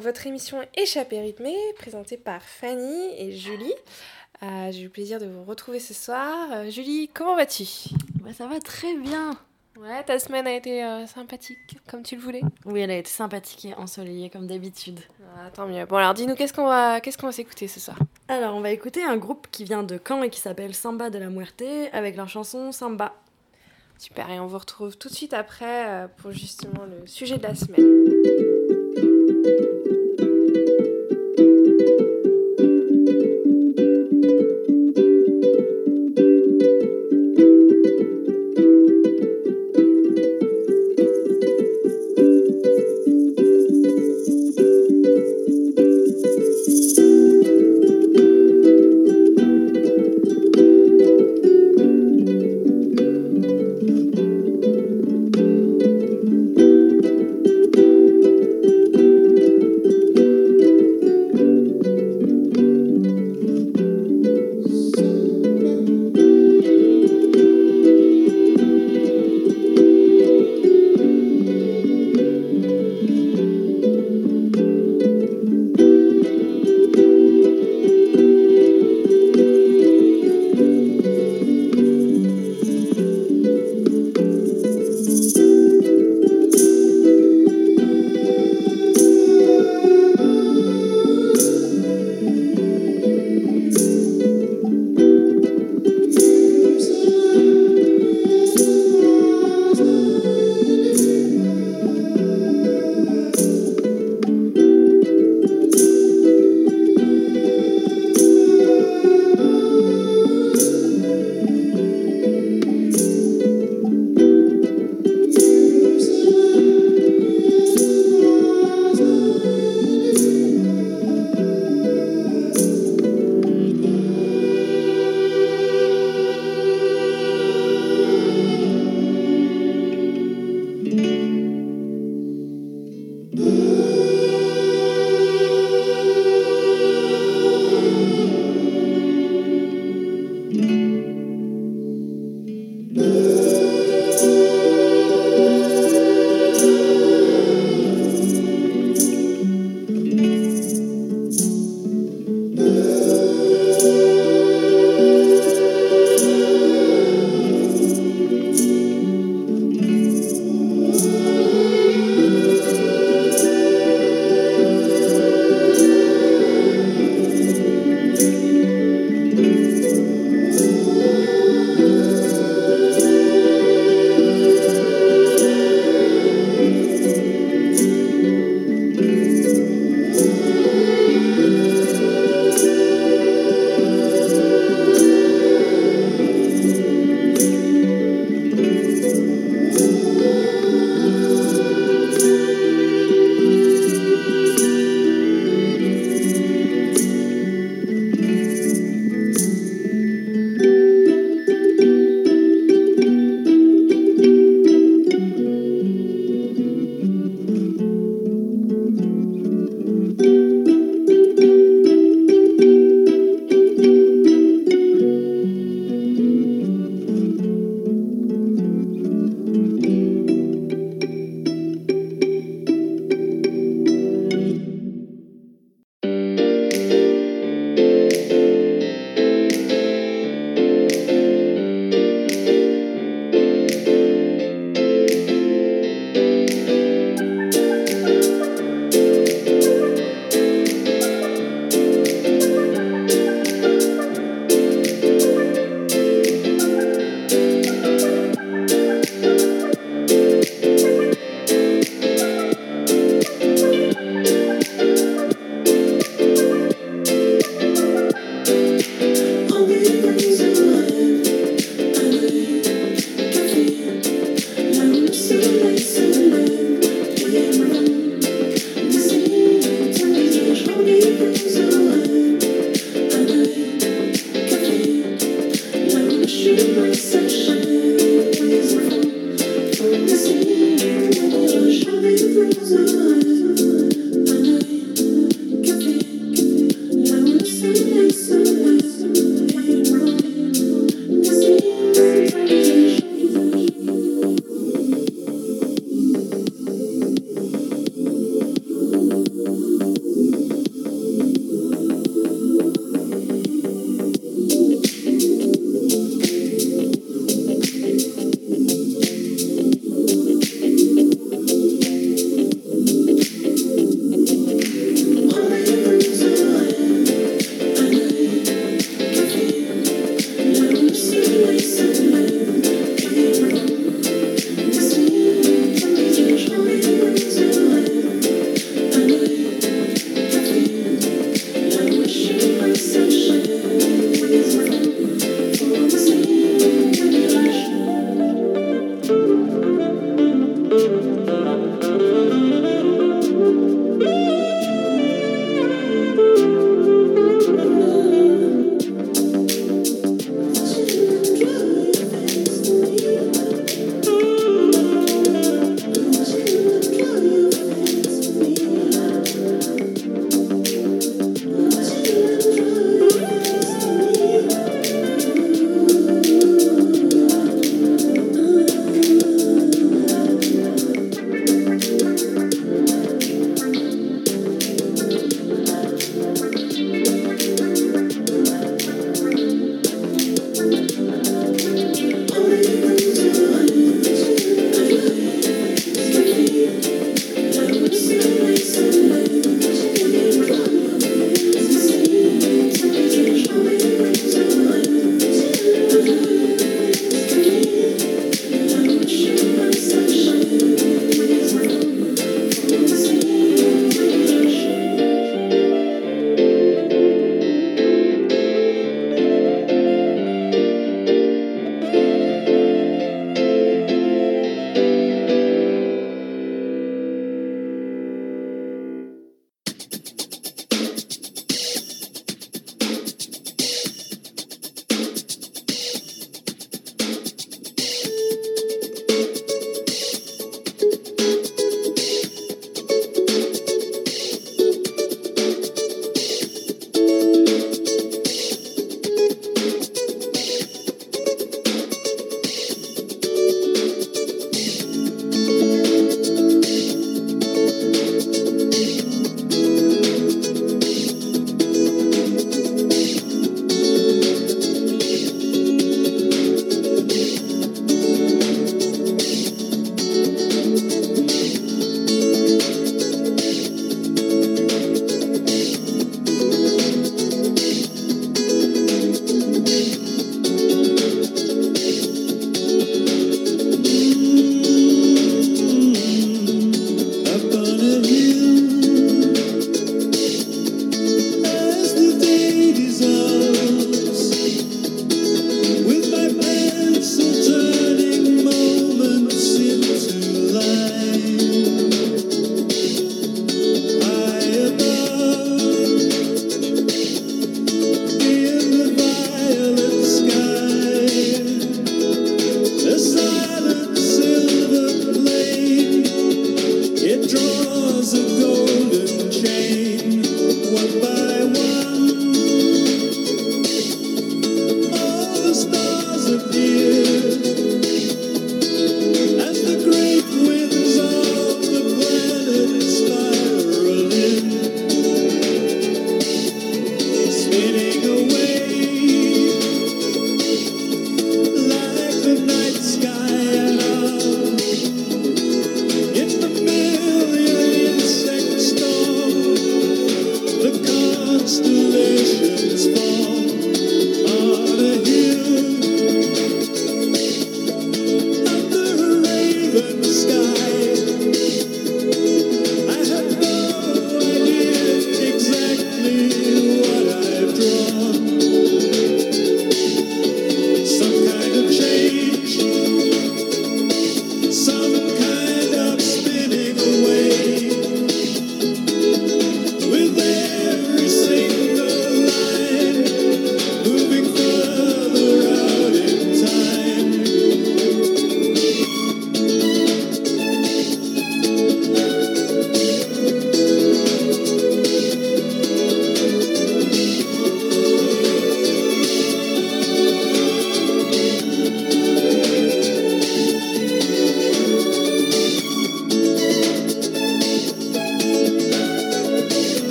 Votre émission Échappée rythmée, présentée par Fanny et Julie. Euh, j'ai eu le plaisir de vous retrouver ce soir. Euh, Julie, comment vas-tu? Bah, Ça va très bien. Ouais, ta semaine a été euh, sympathique, comme tu le voulais Oui, elle a été sympathique et ensoleillée, comme d'habitude. Ah, tant mieux. Bon, alors dis-nous, qu'est-ce qu'on va, qu'est-ce qu'on va s'écouter ce soir? Alors, on va écouter un groupe qui vient de Caen et qui s'appelle Samba de la Muerte, avec leur chanson Samba. Super, et on vous retrouve tout de suite après pour justement le sujet de la semaine. Et on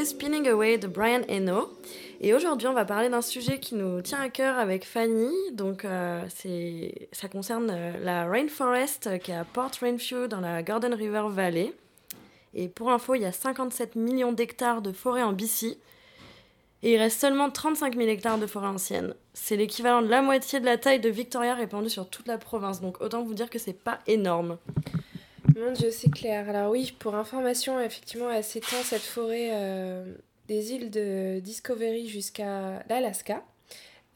d'écouter Spinning Away de Brian Eno. Et aujourd'hui, on va parler d'un sujet qui nous tient à cœur avec Fanny. Donc, euh, ça concerne euh, la Rainforest qui est à Port Rainview dans la Gordon River Valley. Et pour info, il y a 57 millions d'hectares de forêt en BC. Et il reste seulement 35 000 hectares de forêt ancienne. C'est l'équivalent de la moitié de la taille de Victoria répandue sur toute la province. Donc, autant vous dire que c'est pas énorme. Mon Dieu, c'est clair. Alors oui, pour information, effectivement, elle s'étend cette forêt euh, des îles de Discovery jusqu'à l'Alaska.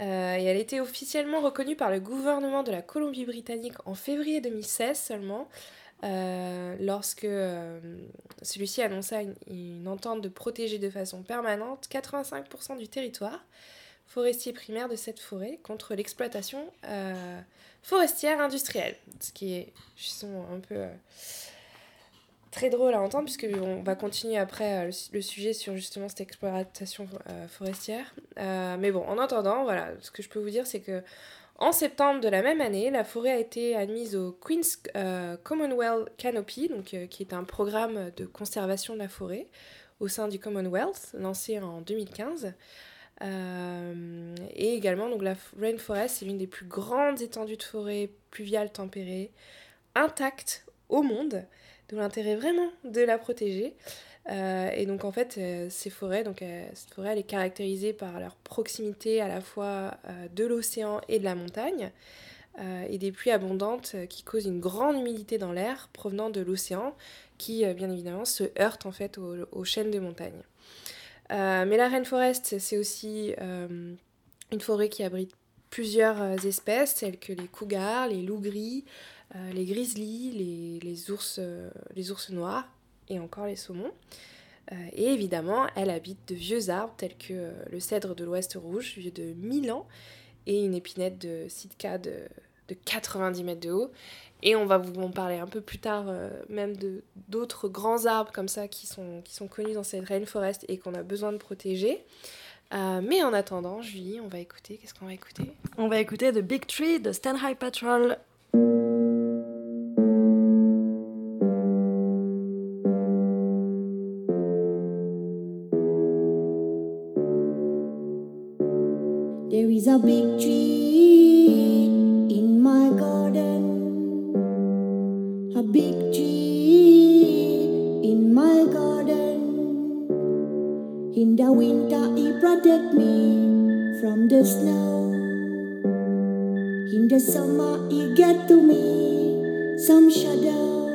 Euh, et elle été officiellement reconnue par le gouvernement de la Colombie-Britannique en février 2016 seulement, euh, lorsque celui-ci annonça une, une, entente de protéger de façon permanente 85% du territoire forestier primaire de cette forêt contre l'exploitation forestière industrielle. Ce qui est justement un peu euh, très drôle à entendre, puisqu'on va continuer après euh, le, sujet sur justement cette exploitation euh, forestière. mais bon, en attendant, voilà, ce que je peux vous dire, c'est que en septembre de la même année, la forêt a été admise au Queen's Commonwealth Canopy, qui est un programme de conservation de la forêt au sein du Commonwealth, lancé en 2015. Euh, et également, donc la rainforest, c'est l'une des plus grandes étendues de forêt pluviale tempérée, intacte au monde, d'où l'intérêt vraiment de la protéger. Euh, et donc en fait, euh, ces forêts, donc cette forêt, elle est caractérisée par leur proximité à la fois de l'océan et de la montagne, et des pluies abondantes qui causent une grande humidité dans l'air provenant de l'océan, qui bien évidemment se heurte en fait aux chaînes de montagne. Euh, mais la rainforest, c'est aussi euh, une forêt qui abrite plusieurs euh, espèces, telles que les cougars, les loups gris, les grizzlies, les, ours, noirs et encore les saumons. et évidemment, elle habite de vieux arbres tels que le cèdre de l'Ouest rouge, vieux de 1000 ans, et une épinette de Sitka de 90 mètres de haut. Et on va vous en parler un peu plus tard, euh, même de d'autres grands arbres comme ça qui sont, qui sont connus dans cette rainforest et qu'on a besoin de protéger. Euh, mais en attendant, Julie, on va écouter. Qu'est-ce qu'on va écouter? On va écouter The Big Tree de Stand High Patrol. There is a big tree the winter, he protect me from the snow. In the summer, he get to me some shadow.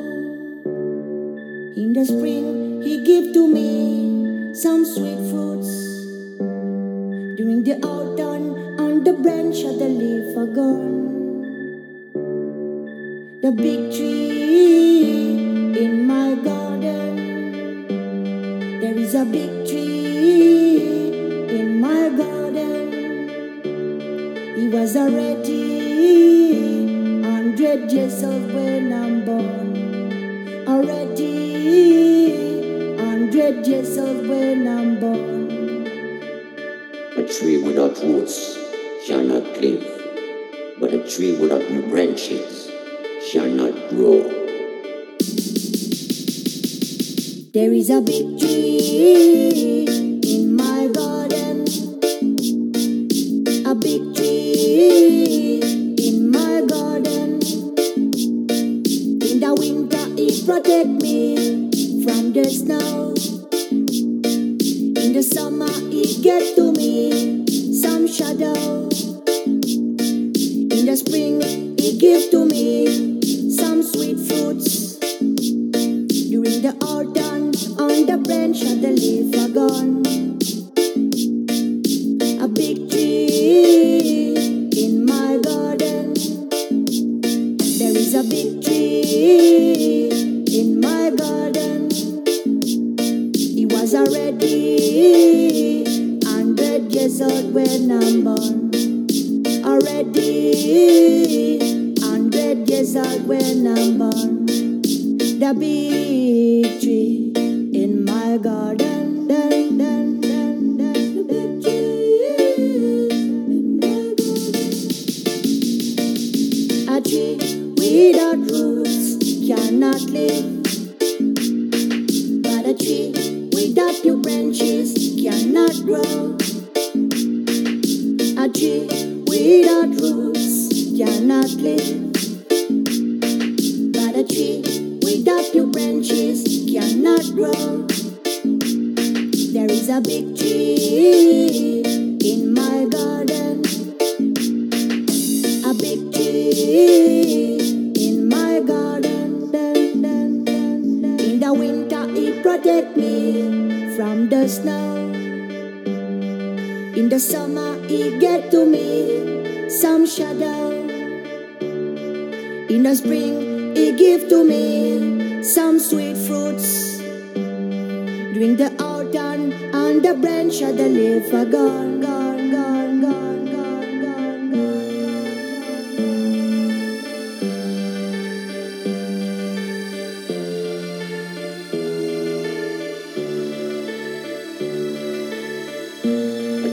In the spring, he give to me some sweet fruits. During the autumn, on the branch of the leaf are gone. The big tree in my garden. There is a big tree in my garden. He was already hundred years old when I'm born. Already hundred years old when I'm born. A tree without roots shall not live, but a tree without new branches shall not grow. There is a big tree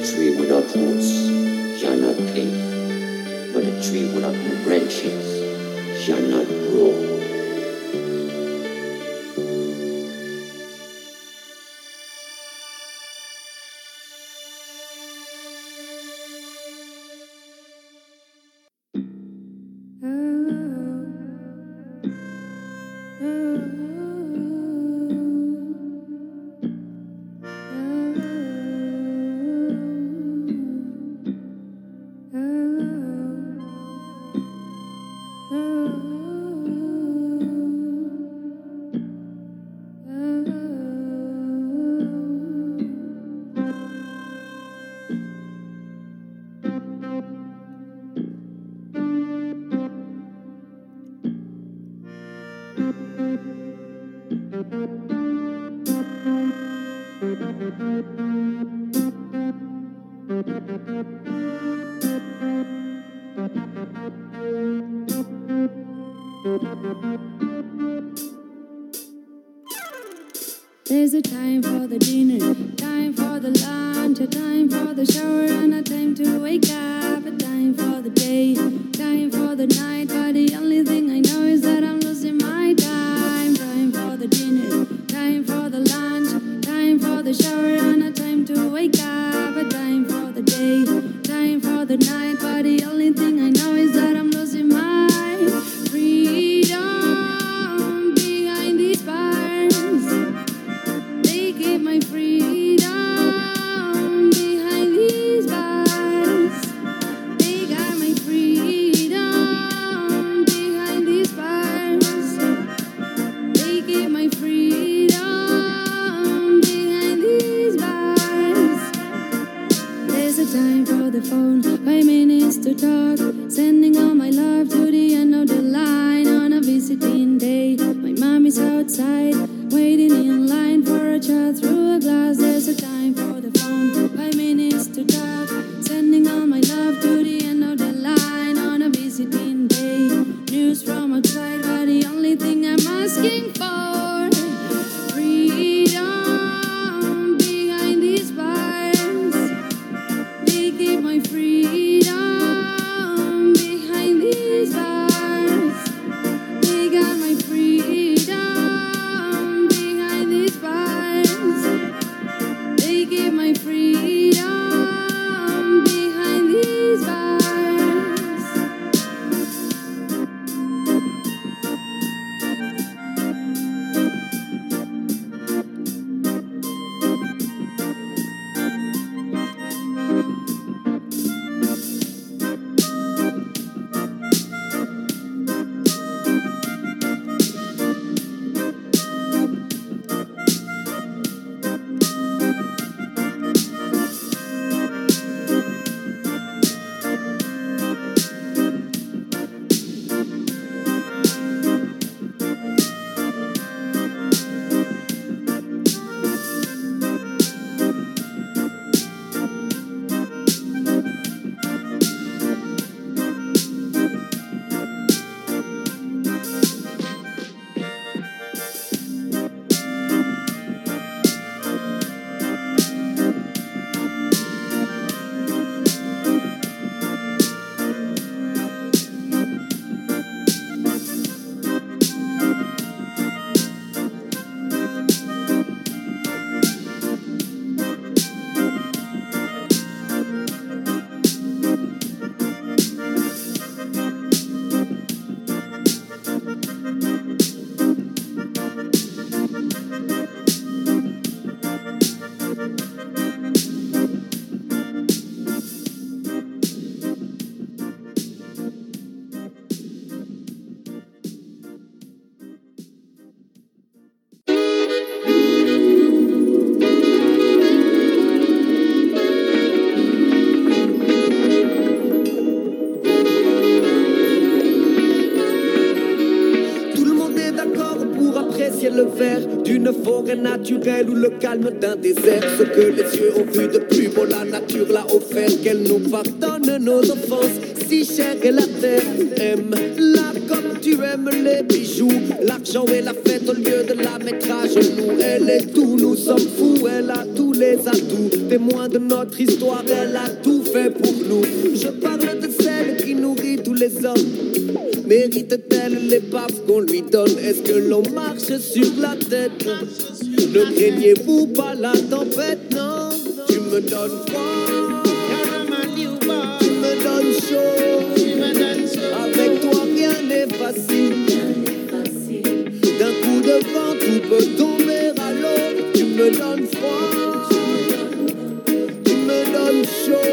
a tree without roots shall not live, but a tree without branches shall not forêt naturelle ou le calme d'un désert. Ce que les yeux ont vu de plus beau, la nature l'a offert. Qu'elle nous pardonne nos offenses, si chère est la terre. Aime-la comme tu aimes les bijoux. L'argent et la fête au lieu de la mettre à genoux. Elle est tout, nous sommes fous. Elle a tous les atouts. Témoin de notre histoire, elle a tout fait pour nous. Je parle de celle qui nourrit tous les hommes. Mérite-t-elle l'épave est-ce que l'on marche sur la tête? Ne craignez-vous pas la tempête, non. Tu me donnes froid, tu me donnes chaud, avec toi rien n'est facile. D'un coup de vent, tout peut tomber à l'eau, tu me donnes froid, tu me donnes chaud.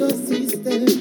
ecosystem.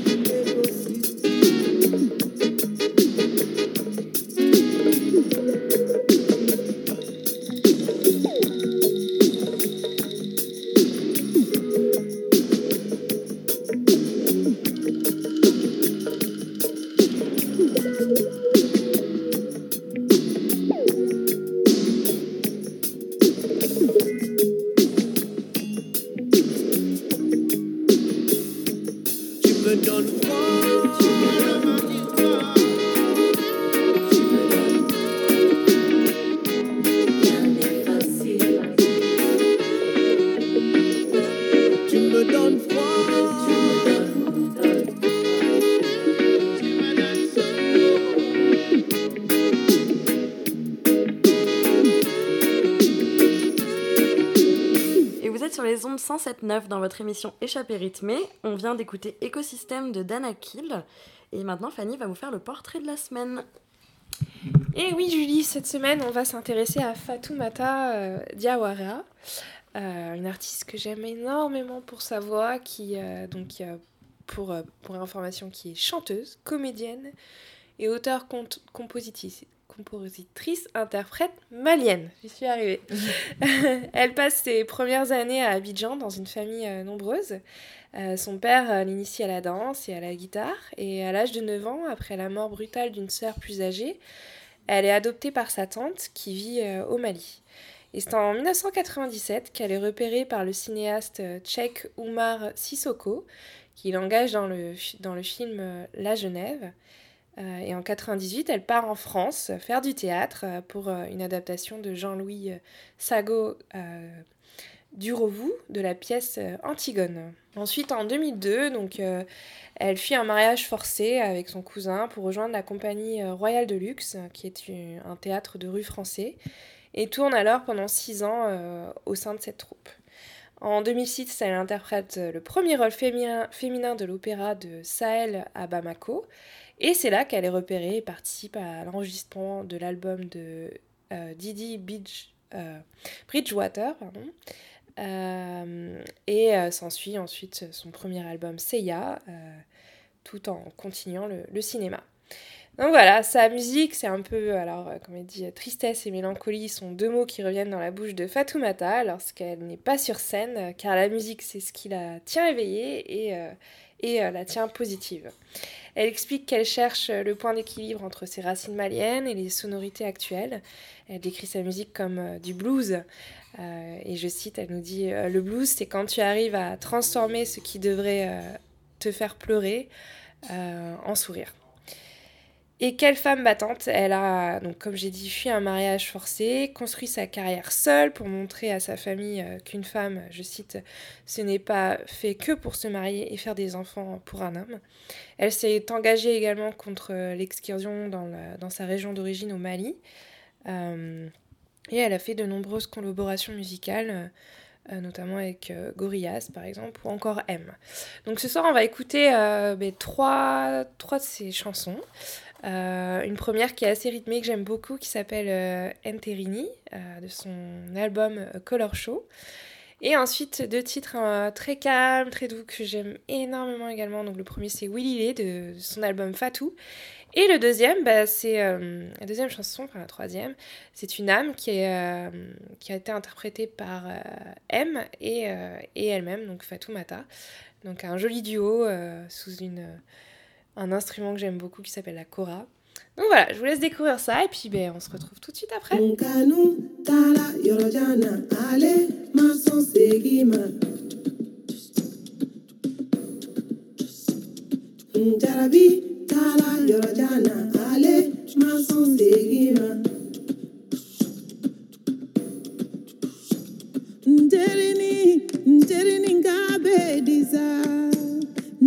107.9 dans votre émission Échappée rythmée. On vient d'écouter Écosystème de Dana Kill. Et maintenant, Fanny va vous faire le portrait de la semaine. Et oui, Julie, cette semaine, on va s'intéresser à Fatoumata euh, Diawara, euh, une artiste que j'aime énormément pour sa voix, qui, euh, donc, euh, pour, information, qui est chanteuse, comédienne et auteur-compositrice compositrice, interprète malienne. J'y suis arrivée. Elle passe ses premières années à Abidjan dans une famille euh, nombreuse. Euh, son père euh, l'initie à la danse et à la guitare. Et à l'âge de 9 ans, après la mort brutale d'une sœur plus âgée, elle est adoptée par sa tante qui vit au Mali. Et c'est en 1997 qu'elle est repérée par le cinéaste tchèque Oumar Sissoko, qui l'engage dans le, dans le film La Genève. Euh, et en 98, elle part en France faire du théâtre euh, pour euh, une adaptation de Jean-Louis Sago Durovou de la pièce Antigone. Ensuite, en 2002, donc, elle fuit un mariage forcé avec son cousin pour rejoindre la compagnie Royale de Luxe, qui est un théâtre de rue français, et tourne alors pendant six ans au sein de cette troupe. En 2006, elle interprète le premier rôle féminin, féminin de l'opéra de Sahel à Bamako. Et c'est là qu'elle est repérée et participe à l'enregistrement de l'album de euh, Didi euh, Bridgewater. Euh, et s'ensuit ensuite son premier album Seiya, tout en continuant le, cinéma. Donc voilà, sa musique, c'est un peu, alors, comme elle dit, tristesse et mélancolie sont deux mots qui reviennent dans la bouche de Fatoumata lorsqu'elle n'est pas sur scène, car la musique, c'est ce qui la tient éveillée et, et la tient positive. Elle explique qu'elle cherche le point d'équilibre entre ses racines maliennes et les sonorités actuelles. Elle décrit sa musique comme euh, du blues. Euh, et je cite, elle nous dit euh, Le blues, c'est quand tu arrives à transformer ce qui devrait te faire pleurer en sourire. Et quelle femme battante Elle a, donc, comme j'ai dit, fui un mariage forcé, construit sa carrière seule pour montrer à sa famille euh, qu'une femme, je cite, ce n'est pas fait que pour se marier et faire des enfants pour un homme. Elle s'est engagée également contre l'excursion dans, sa région d'origine au Mali. Euh, et elle a fait de nombreuses collaborations musicales. Euh, notamment avec Gorillaz par exemple, ou encore M. Donc ce soir, on va écouter ben, trois, trois de ses chansons. Euh, une première qui est assez rythmée, que j'aime beaucoup, qui s'appelle euh, Enterini, euh, de son album Color Show. Et ensuite, deux titres très calmes, très doux, que j'aime énormément également. Donc le premier, c'est Willy Lee, de, son album Fatou. Et le deuxième, bah, c'est la deuxième chanson, enfin la troisième, c'est une âme qui, est, qui a été interprétée par M et, et elle-même, donc Fatou Mata. Donc un joli duo sous une un instrument que j'aime beaucoup qui s'appelle la kora. Donc voilà, je vous laisse découvrir ça et puis ben, on se retrouve tout de suite après.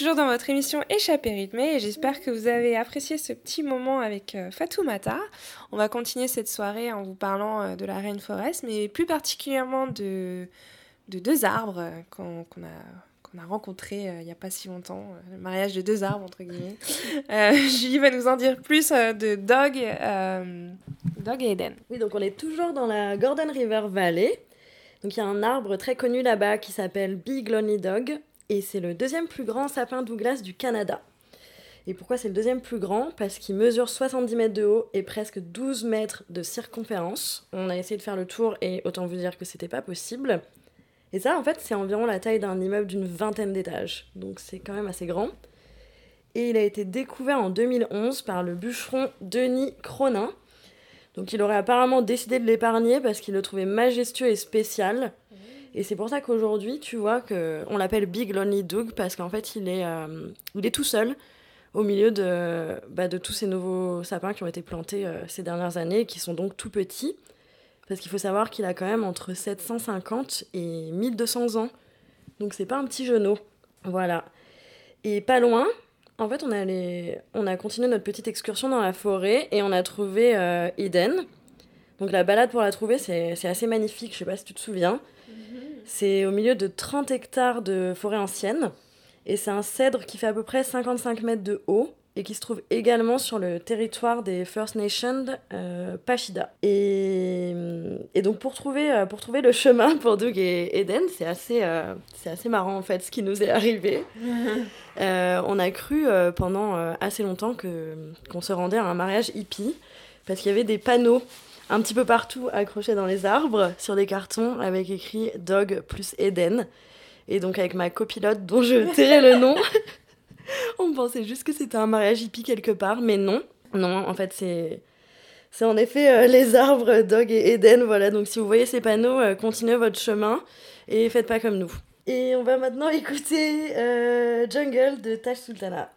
toujours dans votre émission Échappée rythmée et j'espère que vous avez apprécié ce petit moment avec euh, Fatoumata. On va continuer cette soirée en vous parlant euh, de la rainforest, mais plus particulièrement de, de deux arbres euh, qu'on a, rencontrés il n'y a pas si longtemps, le mariage de deux arbres entre guillemets. Euh, Julie va nous en dire plus de Dog, euh, Dog et Eden. Oui, donc on est toujours dans la Gordon River Valley. Donc il y a un arbre très connu là-bas qui s'appelle Big Lonely Dog et c'est le deuxième plus grand sapin Douglas du Canada. Et pourquoi c'est le deuxième plus grand? Parce qu'il mesure 70 mètres de haut et presque 12 mètres de circonférence. On a essayé de faire le tour et autant vous dire que c'était pas possible. Et ça, en fait, c'est environ la taille d'un immeuble d'une vingtaine d'étages. Donc c'est quand même assez grand. Et il a été découvert en 2011 par le bûcheron Denis Cronin. Donc il aurait apparemment décidé de l'épargner parce qu'il le trouvait majestueux et spécial. Et c'est pour ça qu'aujourd'hui, tu vois, que on l'appelle Big Lonely Doug parce qu'en fait, il est, euh, il est tout seul au milieu de, bah, de tous ces nouveaux sapins qui ont été plantés euh, ces dernières années qui sont donc tout petits. Parce qu'il faut savoir qu'il a quand même entre 750 et 1200 ans. Donc c'est pas un petit genou. Voilà. Et pas loin, en fait, on, allé- on a continué notre petite excursion dans la forêt et on a trouvé euh, Eden. Donc la balade pour la trouver, c'est assez magnifique, je sais pas si tu te souviens. C'est au milieu de 30 hectares de forêt ancienne. Et c'est un cèdre qui fait à peu près 55 mètres de haut et qui se trouve également sur le territoire des First Nations euh, Pachida. Et, et donc pour trouver, euh, pour trouver le chemin pour Doug et Eden, c'est assez, euh, c'est assez marrant en fait ce qui nous est arrivé. Euh, on a cru euh, pendant euh, assez longtemps que, qu'on se rendait à un mariage hippie parce qu'il y avait des panneaux un petit peu partout accrochés dans les arbres sur des cartons avec écrit Dog plus Eden. Et donc avec ma copilote dont je tairai le nom, on pensait juste que c'était un mariage hippie quelque part, mais non. Non, en fait c'est... C'est en effet euh, les arbres Dog et Eden, voilà. Donc si vous voyez ces panneaux, euh, continuez votre chemin et faites pas comme nous. Et on va maintenant écouter euh, Jungle de Taj Sultana.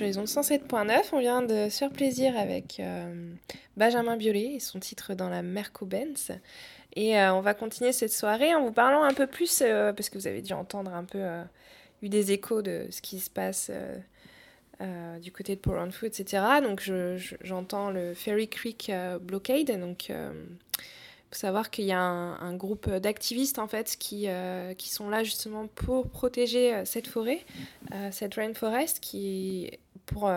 Sur les ondes 107.9. On vient de se faire plaisir avec euh, Benjamin Biolay et son titre dans la Merco Benz. Et euh, on va continuer cette soirée en vous parlant un peu plus, euh, parce que vous avez dû entendre un peu, eu des échos de ce qui se passe du côté de Power Food, etc. Donc j'entends le Ferry Creek Blockade, donc faut savoir qu'il y a un, groupe d'activistes en fait qui, qui sont là justement pour protéger cette forêt, cette rainforest qui, pour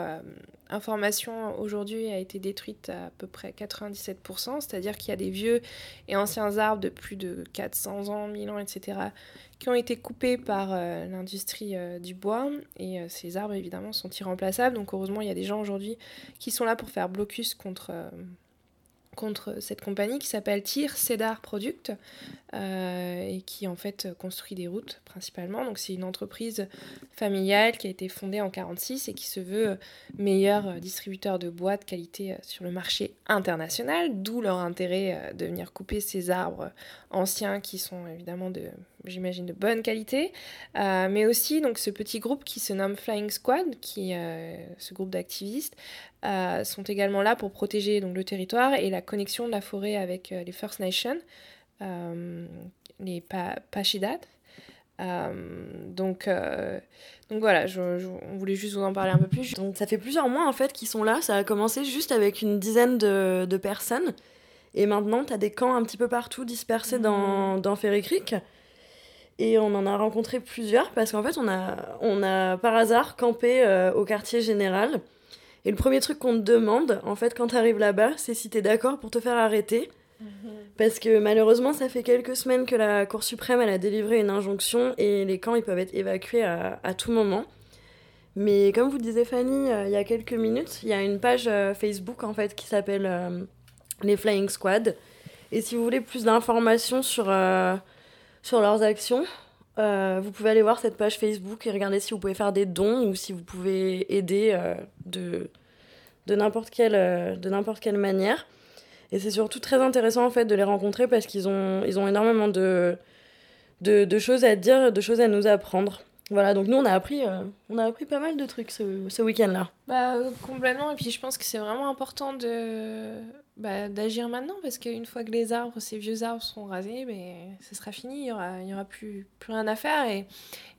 information, aujourd'hui a été détruite à, peu près 97%, c'est-à-dire qu'il y a des vieux et anciens arbres de plus de 400 ans, 1000 ans, etc., qui ont été coupés par l'industrie du bois et ces arbres évidemment sont irremplaçables. Donc heureusement il y a des gens aujourd'hui qui sont là pour faire blocus contre contre cette compagnie qui s'appelle TIR Cedar Product euh, et qui en fait construit des routes principalement. Donc c'est une entreprise familiale qui a été fondée en 1946 et qui se veut meilleur distributeur de bois de qualité sur le marché international, d'où leur intérêt euh, de venir couper ces arbres anciens qui sont évidemment de j'imagine de bonne qualité, euh, mais aussi donc ce petit groupe qui se nomme Flying Squad, qui ce groupe d'activistes sont également là pour protéger donc le territoire et la connexion de la forêt avec les First Nations. Euh, les Pachidat. donc, donc voilà, je, on voulait juste vous en parler un peu plus. Donc ça fait plusieurs mois en fait qu'ils sont là. Ça a commencé juste avec une dizaine de, de personnes. Et maintenant, tu as des camps un petit peu partout dispersés dans, mmh. dans Ferry Creek. Et on en a rencontré plusieurs parce qu'en fait, on a, on a par hasard campé au quartier général. Et le premier truc qu'on te demande, en fait, quand tu arrives là-bas, c'est si tu es d'accord pour te faire arrêter. Mhm. Parce que malheureusement, ça fait quelques semaines que la Cour suprême elle a délivré une injonction et les camps ils peuvent être évacués à, à tout moment. Mais comme vous disait Fanny euh, il y a quelques minutes, il y a une page euh, Facebook en fait qui s'appelle euh, les Flying Squad. Et si vous voulez plus d'informations sur, sur leurs actions, vous pouvez aller voir cette page Facebook et regarder si vous pouvez faire des dons ou si vous pouvez aider de, de n'importe quelle, de n'importe quelle manière. Et c'est surtout très intéressant en fait de les rencontrer parce qu'ils ont, ils ont énormément de, de, de, choses à dire, de choses à nous apprendre. Voilà, donc nous on a appris, euh, on a appris pas mal de trucs ce, ce week-end-là. Bah, complètement, et puis je pense que c'est vraiment important de, bah, d'agir maintenant parce qu'une fois que les arbres, ces vieux arbres seront rasés, mais ce sera fini, il n'y aura, y aura plus, plus rien à faire et,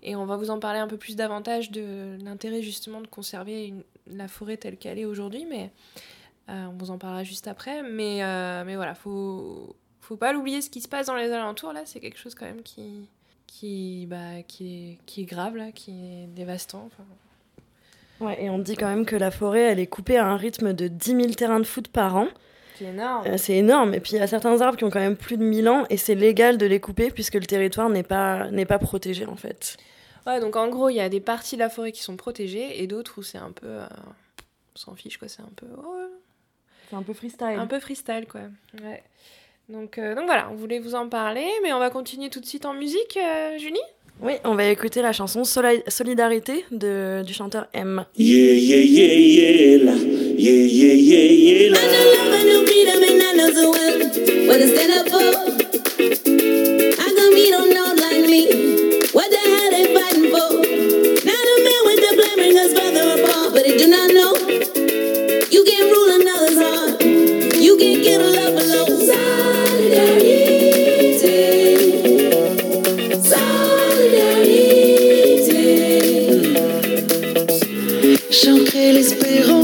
et on va vous en parler un peu plus davantage de l'intérêt justement de conserver la forêt telle qu'elle est aujourd'hui, mais euh, on vous en parlera juste après. Mais, euh, mais voilà, faut, faut pas l'oublier ce qui se passe dans les alentours. Là, c'est quelque chose quand même qui, qui, bah, qui, est, qui est grave, là, qui est dévastant. Ouais, et on dit quand même que la forêt, elle est coupée à un rythme de 10 000 terrains de foot par an. C'est énorme. Euh, c'est énorme. Et puis il y a certains arbres qui ont quand même plus de 1000 ans et c'est légal de les couper puisque le territoire n'est pas, n'est pas protégé en fait. Ouais, donc en gros, il y a des parties de la forêt qui sont protégées et d'autres où c'est un peu. on s'en fiche quoi, c'est un peu. Oh, c'est un peu freestyle. Un peu freestyle, quoi. Ouais. Donc, euh, donc voilà, on voulait vous en parler, mais on va continuer tout de suite en musique, euh, Julie? Oui, on va écouter la chanson Solidarité de, du chanteur M. Yeah, yeah, yeah, yeah. Yeah, yeah, yeah, yeah, la. I know love, I know freedom, and I know so well what to stand up for. How come you don't know like me? What the hell they fighting for? Now the men with the blame bring us further apart, but they do not know. You can't rule another's heart. You can't get a love alone. Solidarité. Solidarité. J'ancrais l'espérance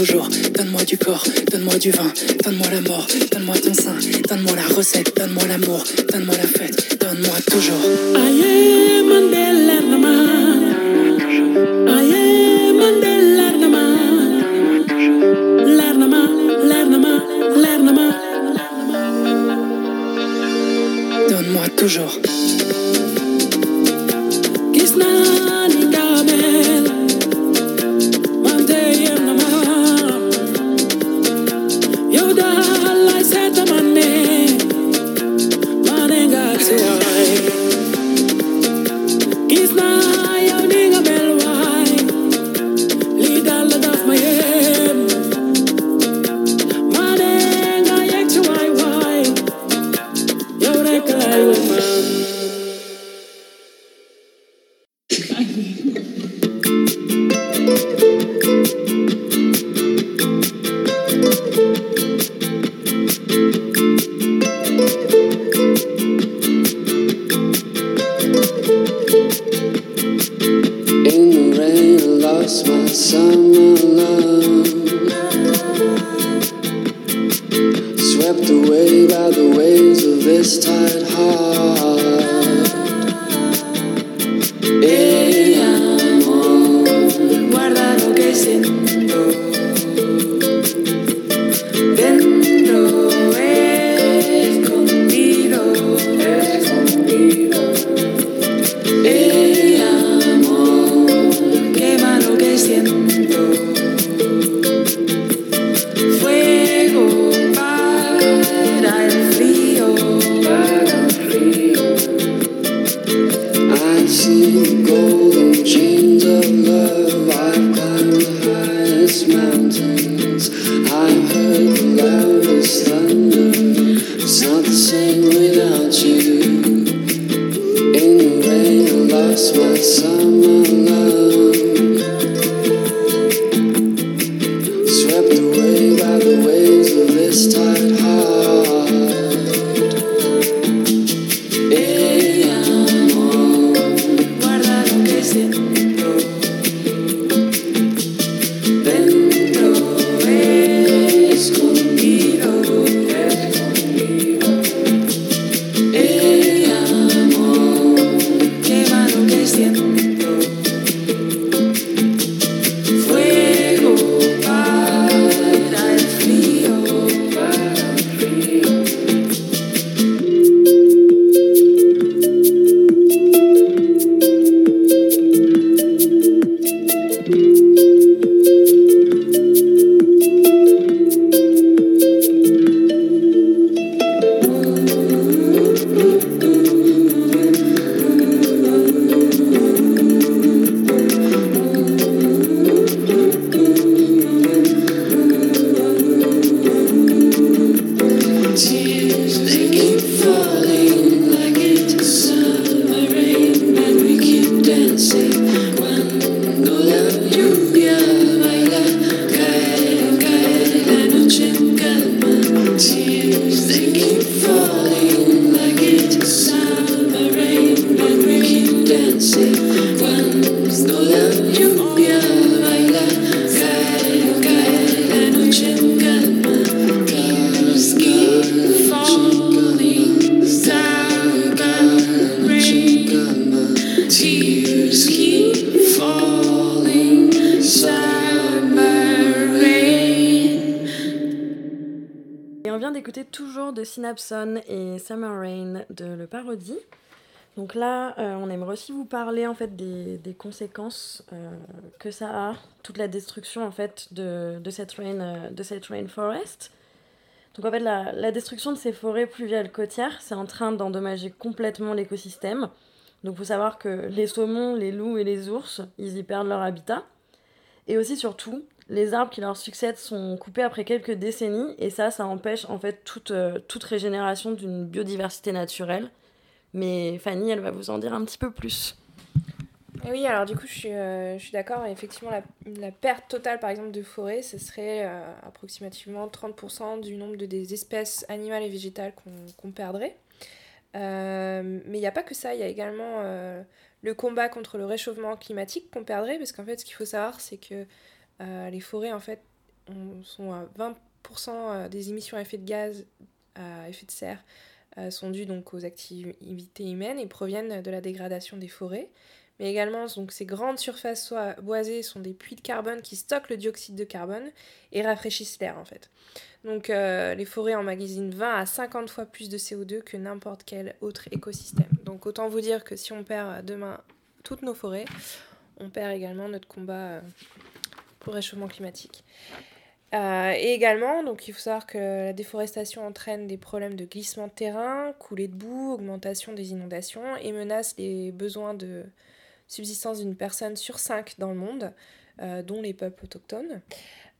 Donne-moi du corps, donne-moi du vin, donne-moi la mort, donne-moi ton sein, donne-moi la recette, donne-moi l'amour, donne-moi la fête, donne-moi toujours. Et Summer Rain de Le Parodie. Donc là, euh, on aimerait aussi vous parler en fait des, des conséquences euh, que ça a, toute la destruction en fait de, de cette, rain, euh, de cette rainforest. Donc en fait, la, la, destruction de ces forêts pluviales côtières, c'est en train d'endommager complètement l'écosystème. Donc faut savoir que les saumons, les loups et les ours, ils y perdent leur habitat. Et aussi surtout, les arbres qui leur succèdent sont coupés après quelques décennies et ça, ça empêche en fait toute, euh, toute régénération d'une biodiversité naturelle. Mais Fanny, elle va vous en dire un petit peu plus. oui, alors du coup, je suis, euh, suis d'accord. Effectivement, la, perte totale, par exemple, de forêt, ce serait euh, approximativement 30% du nombre de, des espèces animales et végétales qu'on perdrait. mais il n'y a pas que ça, il y a également le combat contre le réchauffement climatique qu'on perdrait, parce qu'en fait, ce qu'il faut savoir, c'est que les forêts, en fait, sont à 20% euh, des émissions à effet de gaz à effet de serre euh, sont dues donc aux activités humaines et proviennent de la dégradation des forêts. Mais également, donc, ces grandes surfaces boisées sont des puits de carbone qui stockent le dioxyde de carbone et rafraîchissent l'air en fait. Donc les forêts emmagasinent 20 à 50 fois plus de CO2 que n'importe quel autre écosystème. Donc autant vous dire que si on perd demain toutes nos forêts, on perd également notre combat pour réchauffement climatique. Euh, et également, donc il faut savoir que la déforestation entraîne des problèmes de glissement de terrain, coulée de boue, augmentation des inondations et menace les besoins de subsistance d'une personne sur cinq dans le monde, euh, dont les peuples autochtones.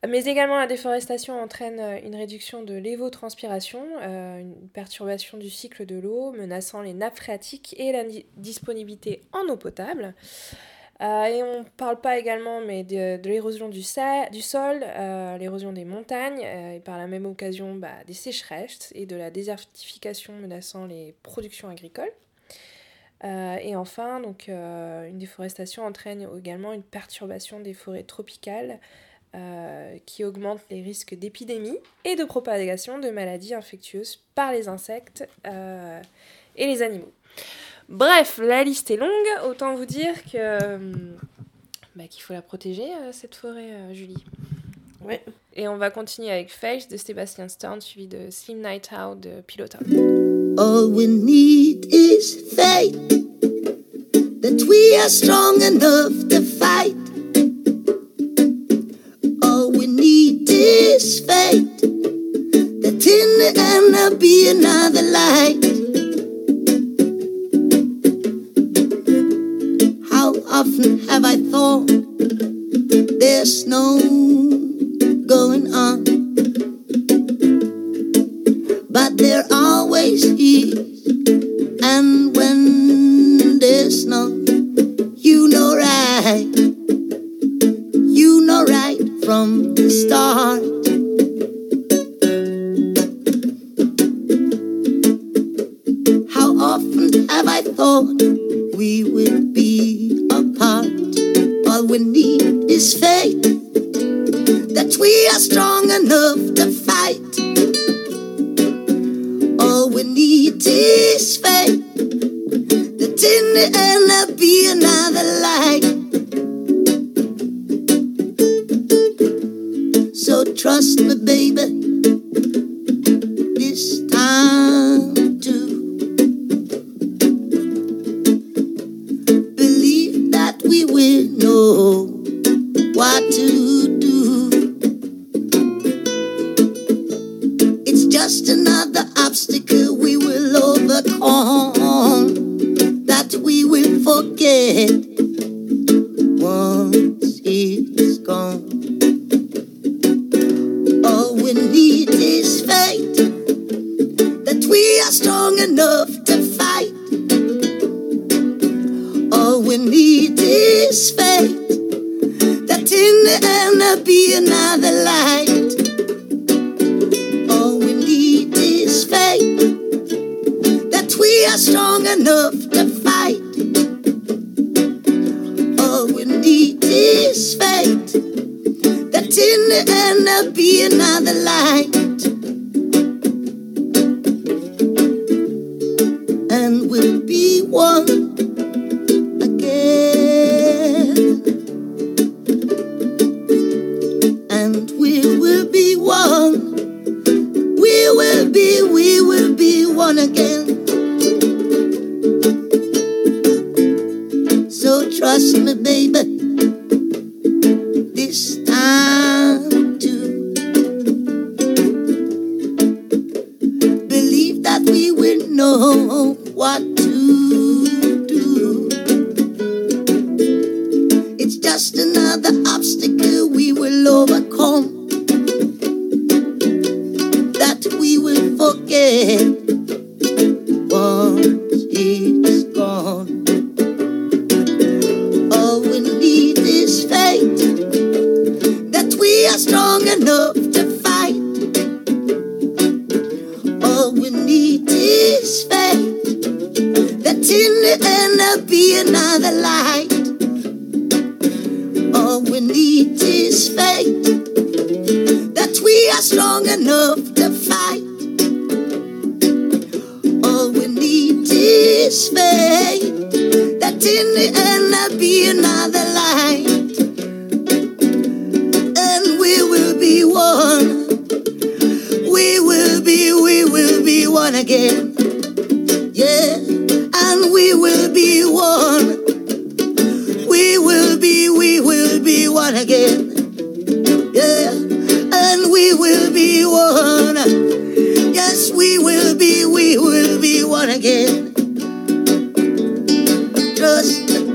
Mais également, la déforestation entraîne une réduction de l'évotranspiration, euh, une perturbation du cycle de l'eau, menaçant les nappes phréatiques et la disponibilité en eau potable. Euh, et on ne parle pas également mais de, l'érosion du, du, sol, euh, l'érosion des montagnes, euh, et par la même occasion bah, des sécheresses et de la désertification menaçant les productions agricoles. et enfin, donc, une déforestation entraîne également une perturbation des forêts tropicales qui augmente les risques d'épidémie et de propagation de maladies infectieuses par les insectes et les animaux. Bref, la liste est longue. Autant vous dire que euh, bah, qu'il faut la protéger, euh, cette forêt, euh, Julie. Ouais. Et on va continuer avec Face de Sébastien Stern, suivi de Slim Night Out de Pilota. All we need is faith that we are strong enough to fight. All we need is faith that in the end there'll be another light. Often have I thought there's no going on? But there always is,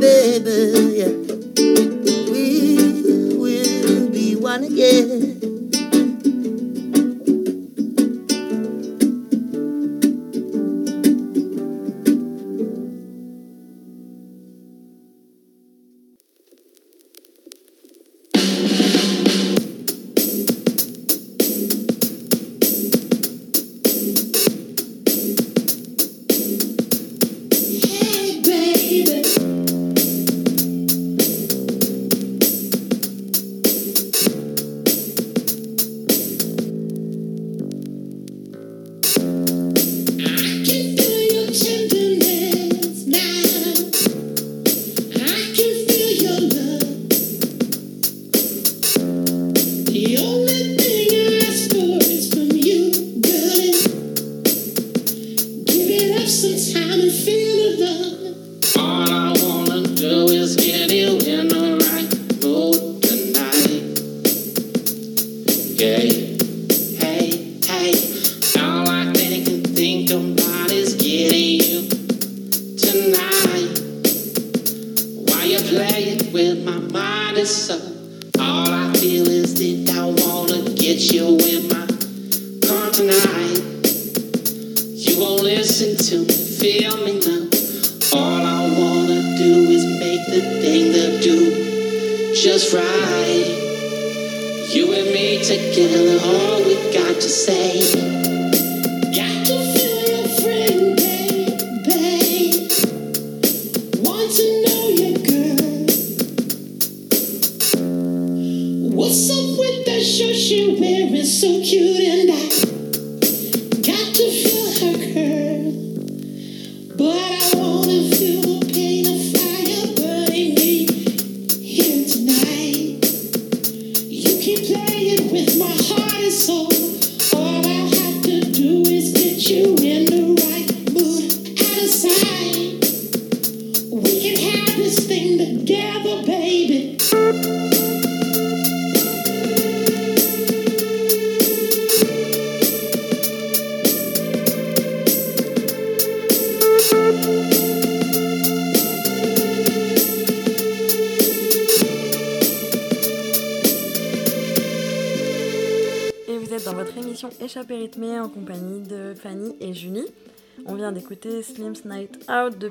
baby, yeah.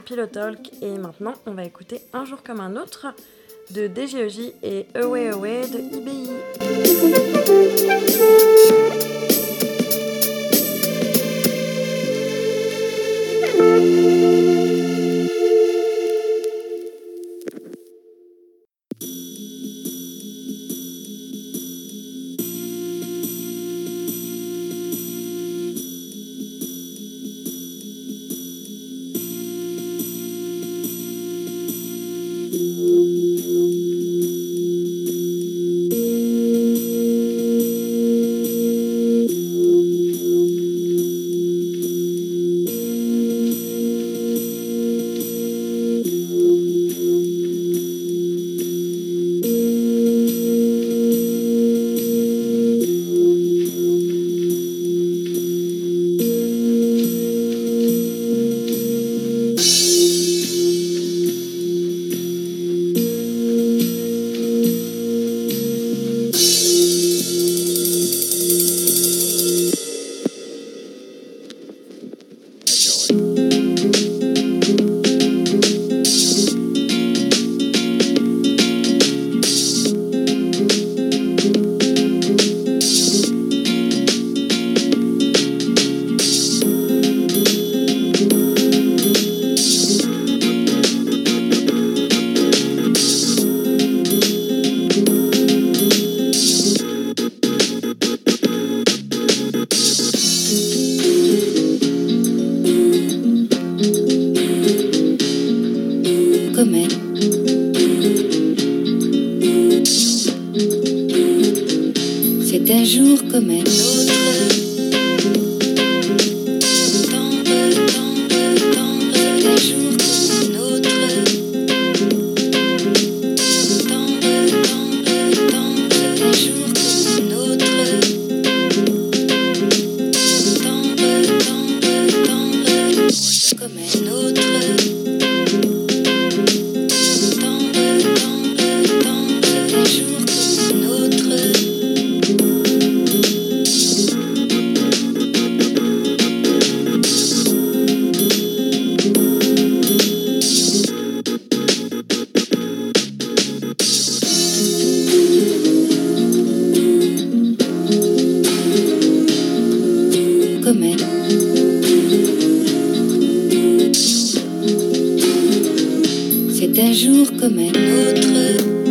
Pillow Talk et maintenant on va écouter Un jour comme un autre de DGEJ et Away Away de IBI. Jour comme un autre.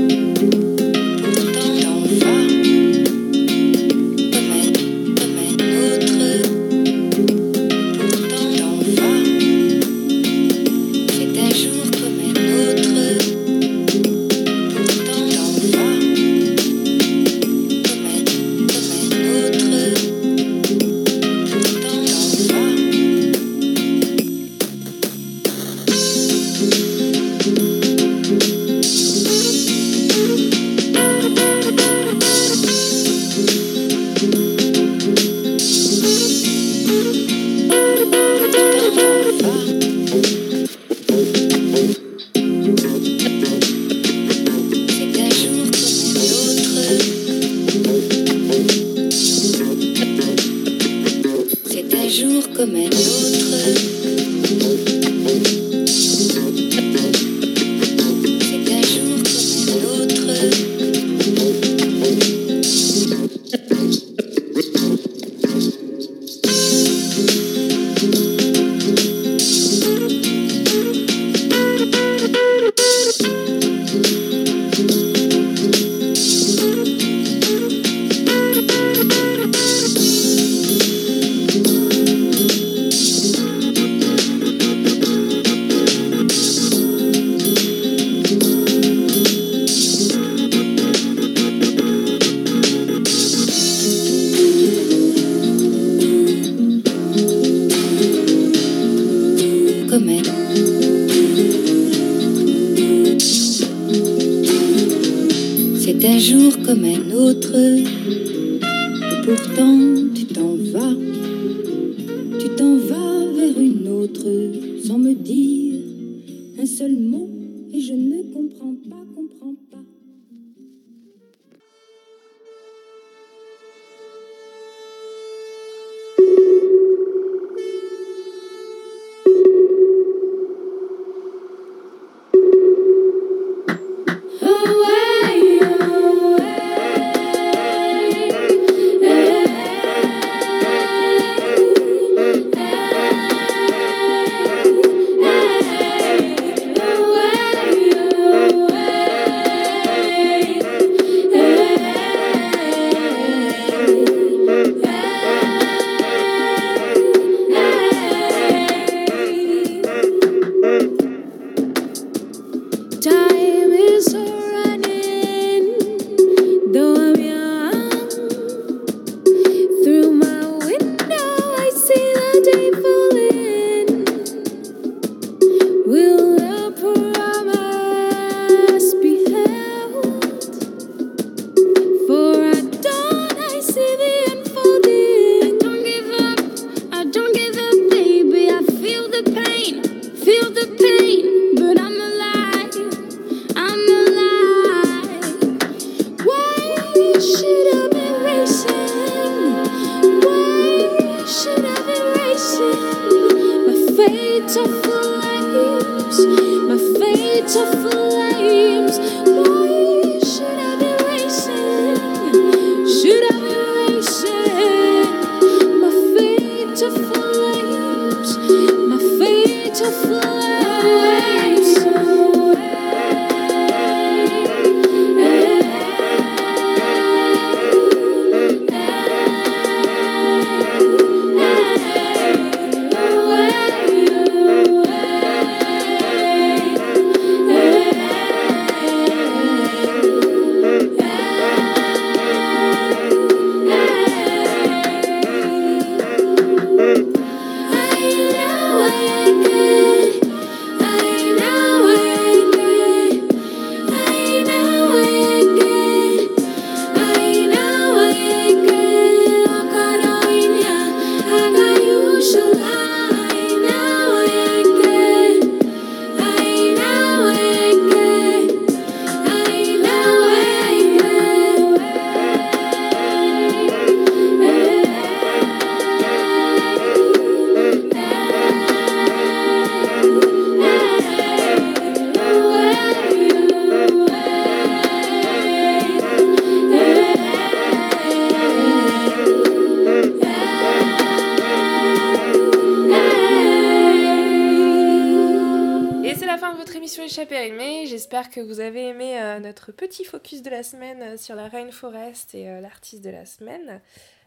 Que vous avez aimé euh, notre petit focus de la semaine euh, sur la Rainforest et euh, l'artiste de la semaine.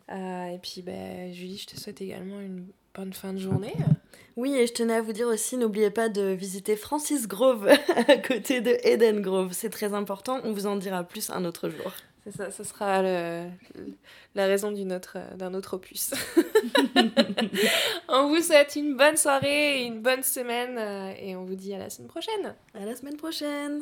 Et puis ben, Julie, je te souhaite également une bonne fin de journée. Oui, et je tenais à vous dire aussi, n'oubliez pas de visiter Francis Grove à côté de Eden Grove. C'est très important, on vous en dira plus un autre jour. C'est ça, ce sera le- la raison d'une autre- d'un autre opus. on vous souhaite une bonne soirée une bonne semaine et on vous dit à la semaine prochaine. À la semaine prochaine.